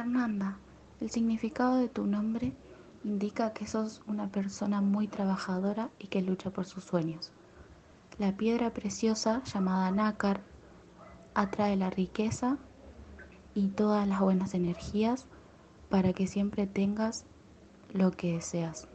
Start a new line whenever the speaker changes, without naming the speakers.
Fernanda, el significado de tu nombre indica que sos una persona muy trabajadora y que lucha por sus sueños. La piedra preciosa llamada nácar atrae la riqueza y todas las buenas energías para que siempre tengas lo que deseas.